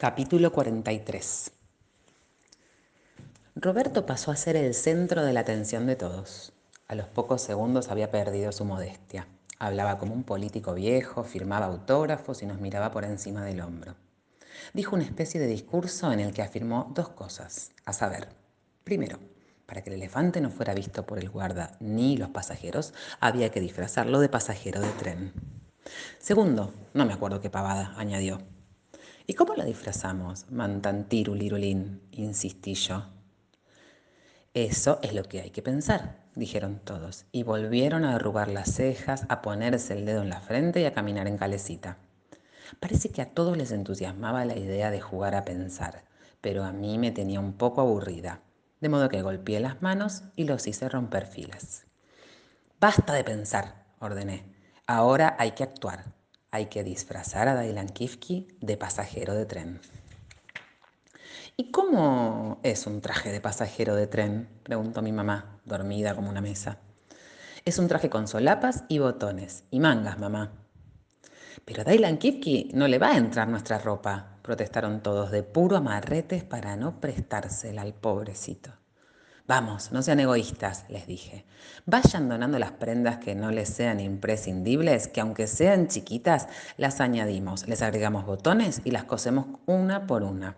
Capítulo 43 Roberto pasó a ser el centro de la atención de todos. A los pocos segundos había perdido su modestia. Hablaba como un político viejo, firmaba autógrafos y nos miraba por encima del hombro. Dijo una especie de discurso en el que afirmó dos cosas, a saber, primero, para que el elefante no fuera visto por el guarda ni los pasajeros, había que disfrazarlo de pasajero de tren. Segundo, no me acuerdo qué pavada, añadió, ¿Y cómo lo disfrazamos? Mantantirulirulín, insistí yo. Eso es lo que hay que pensar, dijeron todos, y volvieron a arrugar las cejas, a ponerse el dedo en la frente y a caminar en calecita. Parece que a todos les entusiasmaba la idea de jugar a pensar, pero a mí me tenía un poco aburrida, de modo que golpeé las manos y los hice romper filas. Basta de pensar, ordené. Ahora hay que actuar hay que disfrazar a Dailan Kifki de pasajero de tren. ¿Y cómo es un traje de pasajero de tren? preguntó mi mamá, dormida como una mesa. Es un traje con solapas y botones, y mangas, mamá. Pero a Dailan Kifki no le va a entrar nuestra ropa, protestaron todos de puro amarretes para no prestársela al pobrecito. Vamos, no sean egoístas, les dije. Vayan donando las prendas que no les sean imprescindibles, que aunque sean chiquitas, las añadimos, les agregamos botones y las cosemos una por una.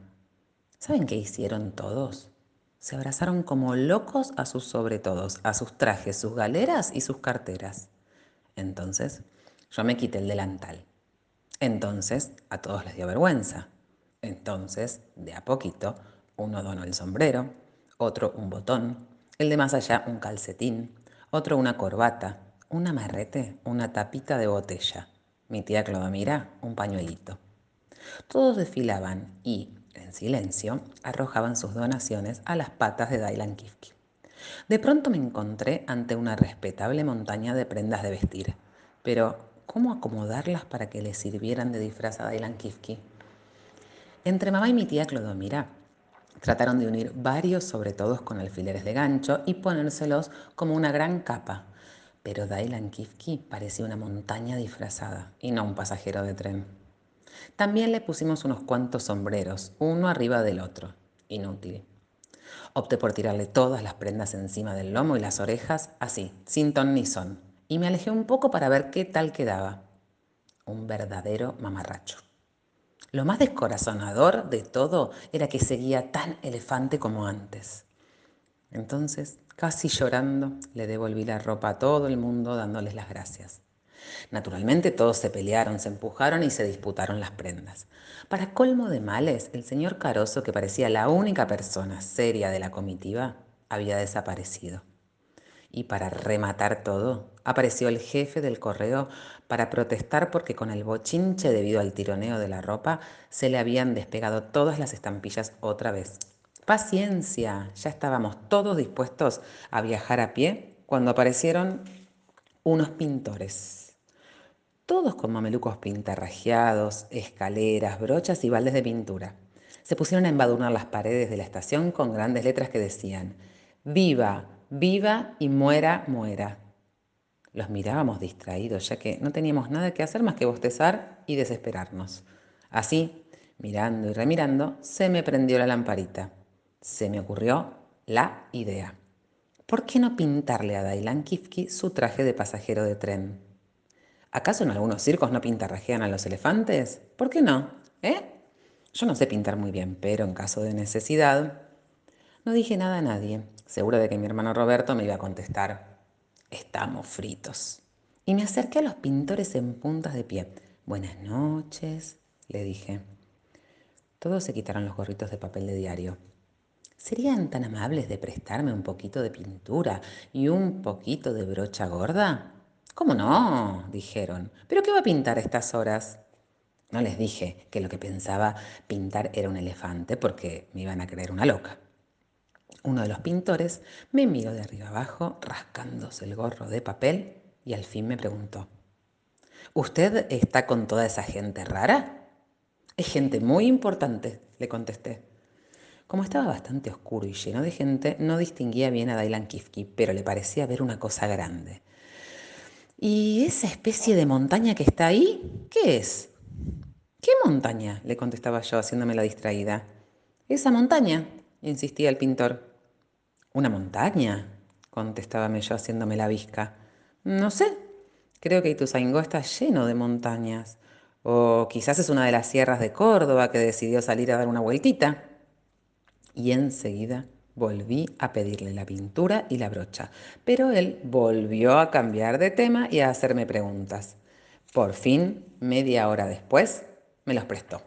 ¿Saben qué hicieron todos? Se abrazaron como locos a sus sobretodos, a sus trajes, sus galeras y sus carteras. Entonces, yo me quité el delantal. Entonces, a todos les dio vergüenza. Entonces, de a poquito, uno donó el sombrero, otro un botón, el de más allá un calcetín, otro una corbata, un amarrete, una tapita de botella, mi tía Clodomira un pañuelito. Todos desfilaban y, en silencio, arrojaban sus donaciones a las patas de Dailan Kifki. De pronto me encontré ante una respetable montaña de prendas de vestir, pero ¿cómo acomodarlas para que le sirvieran de disfraz a Dailan Kifki? Entre mamá y mi tía Clodomira Trataron de unir varios sobre todos con alfileres de gancho y ponérselos como una gran capa. Pero Dailan Kifki parecía una montaña disfrazada y no un pasajero de tren. También le pusimos unos cuantos sombreros, uno arriba del otro. Inútil. Opté por tirarle todas las prendas encima del lomo y las orejas, así, sin ton ni son, y me alejé un poco para ver qué tal quedaba. Un verdadero mamarracho. Lo más descorazonador de todo era que seguía tan elefante como antes. Entonces, casi llorando, le devolví la ropa a todo el mundo dándoles las gracias. Naturalmente todos se pelearon, se empujaron y se disputaron las prendas. Para colmo de males, el señor Caroso, que parecía la única persona seria de la comitiva, había desaparecido. Y para rematar todo, apareció el jefe del correo para protestar porque con el bochinche debido al tironeo de la ropa se le habían despegado todas las estampillas otra vez. Paciencia, ya estábamos todos dispuestos a viajar a pie cuando aparecieron unos pintores. Todos con mamelucos pintarrajeados, escaleras, brochas y baldes de pintura. Se pusieron a embadurnar las paredes de la estación con grandes letras que decían, Viva, viva y muera, muera. Los mirábamos distraídos, ya que no teníamos nada que hacer más que bostezar y desesperarnos. Así, mirando y remirando, se me prendió la lamparita. Se me ocurrió la idea. ¿Por qué no pintarle a Dailan Kifki su traje de pasajero de tren? ¿Acaso en algunos circos no pintarrajean a los elefantes? ¿Por qué no? ¿Eh? Yo no sé pintar muy bien, pero en caso de necesidad... No dije nada a nadie, seguro de que mi hermano Roberto me iba a contestar, estamos fritos. Y me acerqué a los pintores en puntas de pie. Buenas noches, le dije. Todos se quitaron los gorritos de papel de diario. ¿Serían tan amables de prestarme un poquito de pintura y un poquito de brocha gorda? ¿Cómo no? dijeron. ¿Pero qué va a pintar a estas horas? No les dije que lo que pensaba pintar era un elefante porque me iban a creer una loca. Uno de los pintores me miró de arriba abajo, rascándose el gorro de papel, y al fin me preguntó, ¿Usted está con toda esa gente rara? Es gente muy importante, le contesté. Como estaba bastante oscuro y lleno de gente, no distinguía bien a Dailan Kifki, pero le parecía ver una cosa grande. ¿Y esa especie de montaña que está ahí? ¿Qué es? ¿Qué montaña? le contestaba yo, haciéndome la distraída. Esa montaña, insistía el pintor. ¿Una montaña? contestábame yo, haciéndome la visca. No sé, creo que Ituzaingó está lleno de montañas. O quizás es una de las sierras de Córdoba que decidió salir a dar una vueltita. Y enseguida volví a pedirle la pintura y la brocha, pero él volvió a cambiar de tema y a hacerme preguntas. Por fin, media hora después, me los prestó.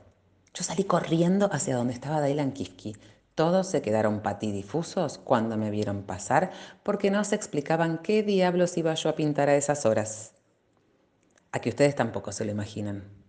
Yo salí corriendo hacia donde estaba Dailan Kiski. Todos se quedaron patidifusos cuando me vieron pasar porque no se explicaban qué diablos iba yo a pintar a esas horas. A que ustedes tampoco se lo imaginan.